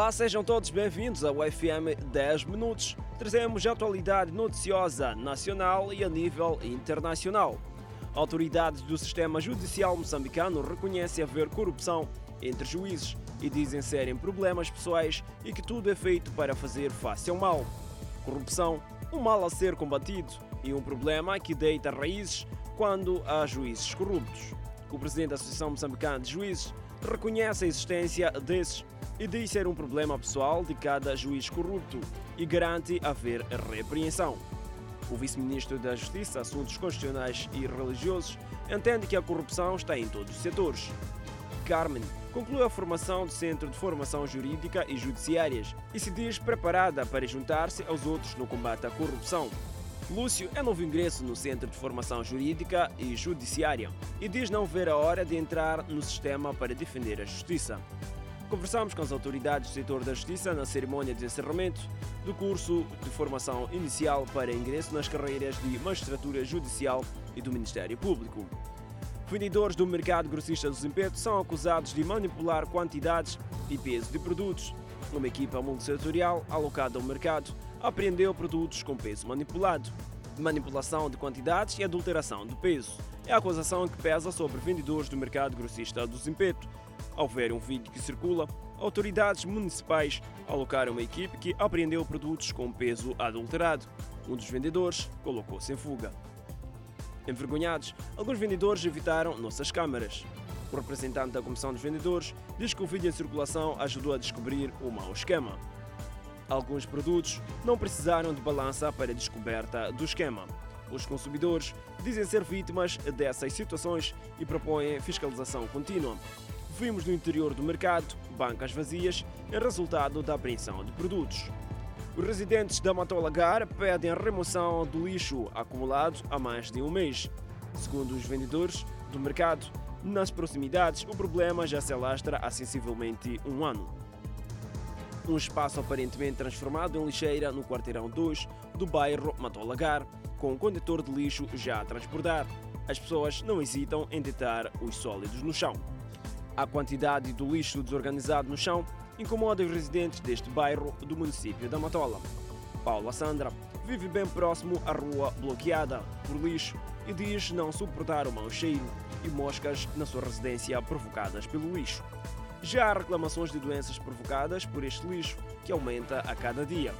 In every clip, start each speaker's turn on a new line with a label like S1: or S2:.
S1: Olá, sejam todos bem-vindos ao FM 10 Minutos. Trazemos atualidade noticiosa nacional e a nível internacional. Autoridades do sistema judicial moçambicano reconhecem haver corrupção entre juízes e dizem serem problemas pessoais e que tudo é feito para fazer face ao mal. Corrupção, um mal a ser combatido e um problema que deita raízes quando há juízes corruptos. O presidente da Associação Moçambicana de Juízes reconhece a existência desses e diz ser um problema pessoal de cada juiz corrupto e garante haver repreensão. O vice-ministro da Justiça, Assuntos Constitucionais e Religiosos, entende que a corrupção está em todos os setores. Carmen conclui a formação do Centro de Formação Jurídica e Judiciárias e se diz preparada para juntar-se aos outros no combate à corrupção. Lúcio é novo ingresso no Centro de Formação Jurídica e Judiciária e diz não ver a hora de entrar no sistema para defender a justiça. Conversamos com as autoridades do setor da justiça na cerimônia de encerramento do curso de formação inicial para ingresso nas carreiras de magistratura judicial e do Ministério Público. Vendedores do mercado grossista do Zimpeto são acusados de manipular quantidades e peso de produtos. Uma equipa multissetorial alocada ao mercado apreendeu produtos com peso manipulado. Manipulação de quantidades e adulteração de peso é a acusação que pesa sobre vendedores do mercado grossista do Zimpeto. Ao ver um vídeo que circula, autoridades municipais alocaram uma equipe que apreendeu produtos com peso adulterado. Um dos vendedores colocou-se em fuga. Envergonhados, alguns vendedores evitaram nossas câmaras. O representante da Comissão dos Vendedores diz que o vídeo em circulação ajudou a descobrir o mau esquema. Alguns produtos não precisaram de balança para a descoberta do esquema. Os consumidores dizem ser vítimas dessas situações e propõem fiscalização contínua. Vimos no interior do mercado bancas vazias em resultado da apreensão de produtos. Os residentes da Matolagar pedem remoção do lixo acumulado há mais de um mês. Segundo os vendedores do mercado, nas proximidades o problema já se alastra há sensivelmente um ano. Um espaço aparentemente transformado em lixeira no quarteirão 2 do bairro Matolagar, com um condutor de lixo já a transbordar. As pessoas não hesitam em deitar os sólidos no chão. A quantidade do lixo desorganizado no chão incomoda os residentes deste bairro do município da Matola. Paula Sandra vive bem próximo à rua bloqueada por lixo e diz não suportar o mau cheiro e moscas na sua residência provocadas pelo lixo. Já há reclamações de doenças provocadas por este lixo, que aumenta a cada dia.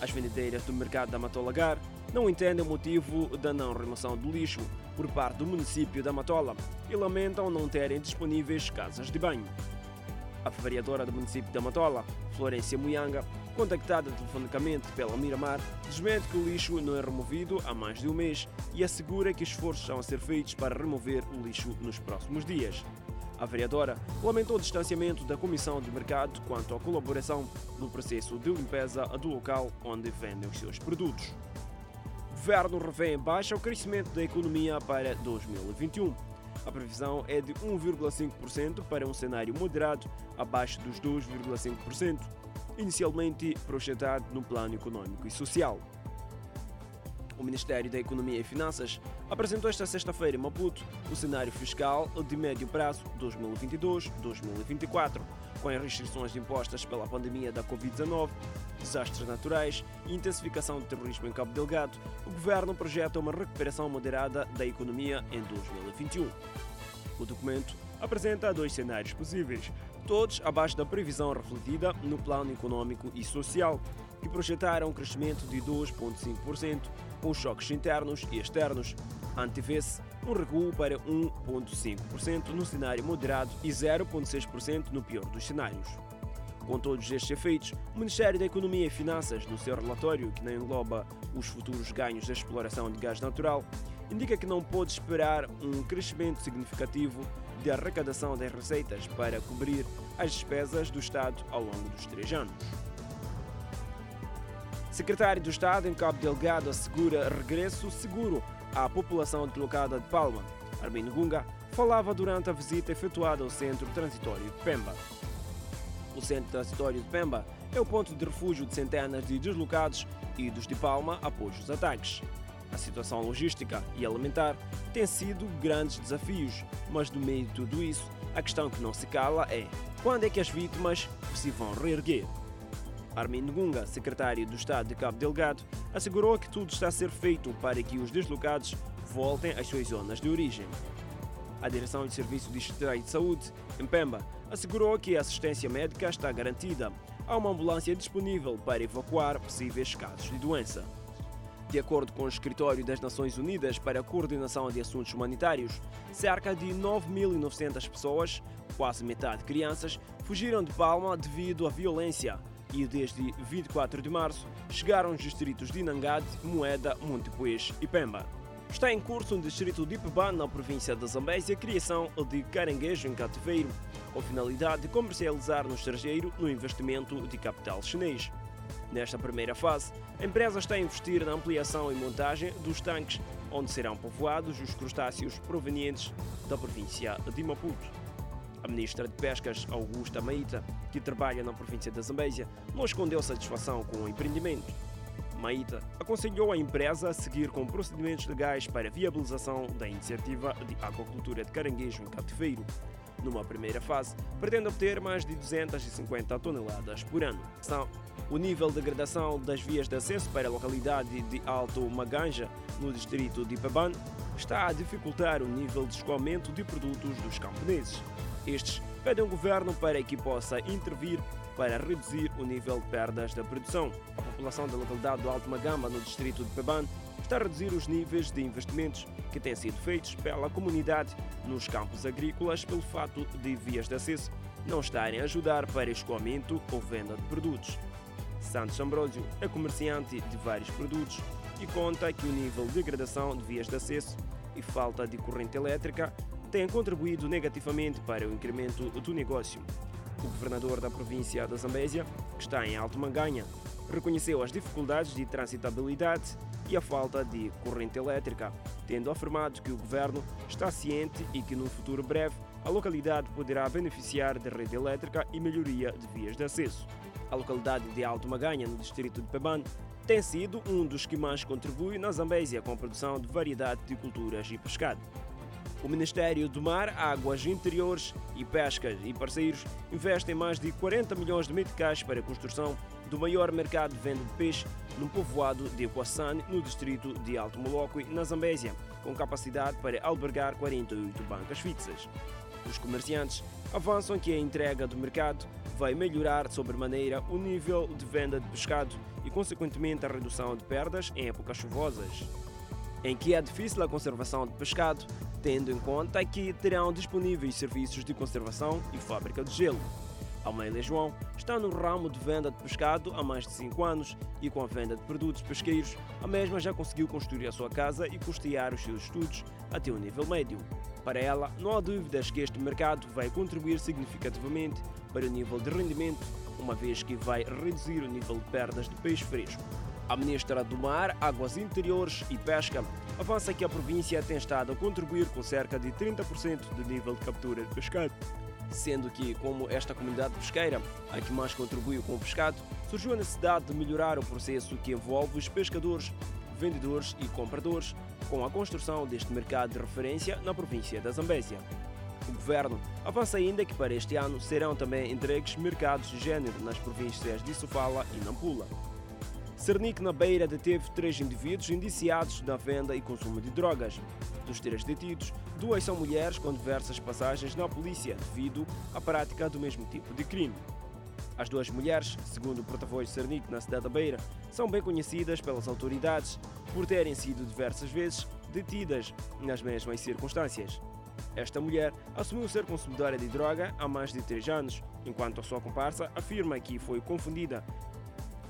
S1: As vendedeiras do mercado da Matolagar não entendem o motivo da não remoção do lixo por parte do município da Matola e lamentam não terem disponíveis casas de banho. A vereadora do município da Matola, Florência Muyanga, contactada telefonicamente pela Miramar, desmente que o lixo não é removido há mais de um mês e assegura que esforços estão a ser feitos para remover o lixo nos próximos dias. A vereadora lamentou o distanciamento da Comissão de Mercado quanto à colaboração no processo de limpeza do local onde vendem os seus produtos. Governo revê em baixa o crescimento da economia para 2021. A previsão é de 1,5% para um cenário moderado, abaixo dos 2,5%, inicialmente projetado no plano econômico e social. O Ministério da Economia e Finanças apresentou esta sexta-feira em Maputo o cenário fiscal de médio prazo 2022-2024, com as restrições impostas pela pandemia da Covid-19, desastres naturais e intensificação do terrorismo em Cabo Delgado. O governo projeta uma recuperação moderada da economia em 2021. O documento apresenta dois cenários possíveis, todos abaixo da previsão refletida no plano econômico e social, que projetaram um crescimento de 2,5%, com choques internos e externos. Antevê-se um recuo para 1,5% no cenário moderado e 0,6% no pior dos cenários. Com todos estes efeitos, o Ministério da Economia e Finanças, no seu relatório, que não engloba os futuros ganhos da exploração de gás natural, indica que não pode esperar um crescimento significativo de arrecadação das receitas para cobrir as despesas do Estado ao longo dos três anos. Secretário do Estado em Cabo Delgado assegura regresso seguro à população deslocada de Palma. Armindo Gunga falava durante a visita efetuada ao Centro Transitório de Pemba. O Centro Transitório de Pemba é o ponto de refúgio de centenas de deslocados e dos de Palma após os ataques. A situação logística e alimentar tem sido grandes desafios, mas no meio de tudo isso, a questão que não se cala é quando é que as vítimas se vão reerguer. Armin Gunga, secretário do Estado de Cabo Delgado, assegurou que tudo está a ser feito para que os deslocados voltem às suas zonas de origem. A Direção de Serviço Distrital de Saúde, em Pemba, assegurou que a assistência médica está garantida. Há uma ambulância disponível para evacuar possíveis casos de doença. De acordo com o Escritório das Nações Unidas para a Coordenação de Assuntos Humanitários, cerca de 9.900 pessoas, quase metade crianças, fugiram de Palma devido à violência e desde 24 de março chegaram os distritos de Nangade, Moeda, Montepuez e Pemba. Está em curso no distrito de Ipeban, na província da Zambésia, a criação de caranguejo em cativeiro, com finalidade de comercializar no estrangeiro no investimento de capital chinês. Nesta primeira fase, a empresa está a investir na ampliação e montagem dos tanques, onde serão povoados os crustáceos provenientes da província de Maputo. A ministra de Pescas, Augusta Maíta, que trabalha na província da Zambésia, não escondeu satisfação com o empreendimento. Maíta aconselhou a empresa a seguir com procedimentos legais para a viabilização da iniciativa de aquacultura de caranguejo em cativeiro. Numa primeira fase, pretende obter mais de 250 toneladas por ano. O nível de degradação das vias de acesso para a localidade de Alto Maganja, no distrito de Paban, está a dificultar o nível de escoamento de produtos dos camponeses. Estes pedem ao governo para que possa intervir para reduzir o nível de perdas da produção. A população da localidade do Alto Magamba, no distrito de Peban, está a reduzir os níveis de investimentos que têm sido feitos pela comunidade nos campos agrícolas pelo fato de vias de acesso não estarem a ajudar para escoamento ou venda de produtos. Santos Ambrosio é comerciante de vários produtos e conta que o nível de degradação de vias de acesso e falta de corrente elétrica têm contribuído negativamente para o incremento do negócio. O governador da província da Zambésia, que está em Alto Manganha, reconheceu as dificuldades de transitabilidade e a falta de corrente elétrica, tendo afirmado que o governo está ciente e que no futuro breve a localidade poderá beneficiar da rede elétrica e melhoria de vias de acesso. A localidade de Alto Maganha, no distrito de Peban, tem sido um dos que mais contribui na Zambésia com a produção de variedade de culturas e pescado. O Ministério do Mar, Águas Interiores e Pescas e parceiros investem mais de 40 milhões de meticais para a construção do maior mercado de venda de peixe no povoado de Equassane, no distrito de Alto Moloco, na Zambésia, com capacidade para albergar 48 bancas fixas. Os comerciantes avançam que a entrega do mercado vai melhorar sobremaneira o nível de venda de pescado e, consequentemente, a redução de perdas em épocas chuvosas em que é difícil a conservação de pescado, tendo em conta que terão disponíveis serviços de conservação e fábrica de gelo. Amélia João está no ramo de venda de pescado há mais de 5 anos e com a venda de produtos pesqueiros, a mesma já conseguiu construir a sua casa e custear os seus estudos até o nível médio. Para ela, não há dúvidas que este mercado vai contribuir significativamente para o nível de rendimento, uma vez que vai reduzir o nível de perdas de peixe fresco. A ministra do Mar, Águas Interiores e Pesca avança que a província tem estado a contribuir com cerca de 30% do nível de captura de pescado. Sendo que, como esta comunidade pesqueira, a que mais contribuiu com o pescado, surgiu a necessidade de melhorar o processo que envolve os pescadores, vendedores e compradores com a construção deste mercado de referência na província da Zambésia. O governo avança ainda que para este ano serão também entregues mercados de género nas províncias de Sofala e Nampula. Cernic na Beira deteve três indivíduos indiciados na venda e consumo de drogas. Dos três detidos, duas são mulheres com diversas passagens na polícia devido à prática do mesmo tipo de crime. As duas mulheres, segundo o porta-voz Cernic na cidade da Beira, são bem conhecidas pelas autoridades por terem sido diversas vezes detidas nas mesmas circunstâncias. Esta mulher assumiu ser consumidora de droga há mais de três anos, enquanto a sua comparsa afirma que foi confundida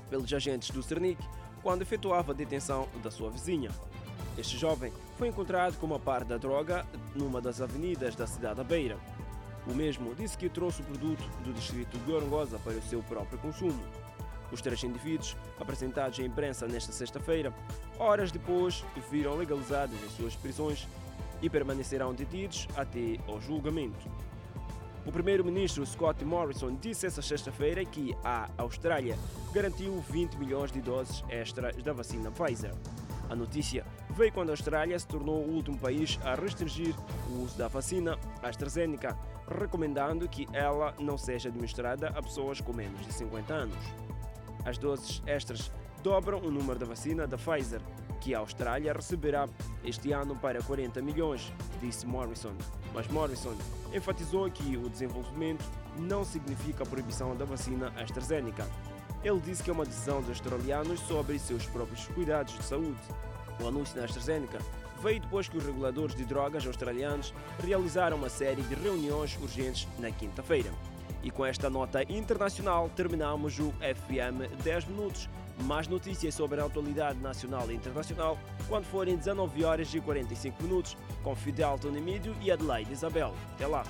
S1: pelos agentes do Cernic quando efetuava a detenção da sua vizinha. Este jovem foi encontrado com uma parte da droga numa das avenidas da cidade da Beira. O mesmo disse que trouxe o produto do distrito de Gorongosa para o seu próprio consumo. Os três indivíduos, apresentados à imprensa nesta sexta-feira, horas depois viram legalizados em suas prisões e permanecerão detidos até ao julgamento. O primeiro-ministro Scott Morrison disse esta sexta-feira que a Austrália garantiu 20 milhões de doses extras da vacina Pfizer. A notícia veio quando a Austrália se tornou o último país a restringir o uso da vacina AstraZeneca recomendando que ela não seja administrada a pessoas com menos de 50 anos. As doses extras dobram o número da vacina da Pfizer, que a Austrália receberá este ano para 40 milhões, disse Morrison. Mas Morrison enfatizou que o desenvolvimento não significa a proibição da vacina AstraZeneca. Ele disse que é uma decisão dos australianos sobre seus próprios cuidados de saúde. O anúncio da AstraZeneca veio depois que os reguladores de drogas australianos realizaram uma série de reuniões urgentes na quinta-feira. E com esta nota internacional terminamos o FM 10 Minutos. Mais notícias sobre a atualidade nacional e internacional quando forem 19 horas e 45 minutos com Fidel Tonemídio e Adelaide Isabel. Até lá!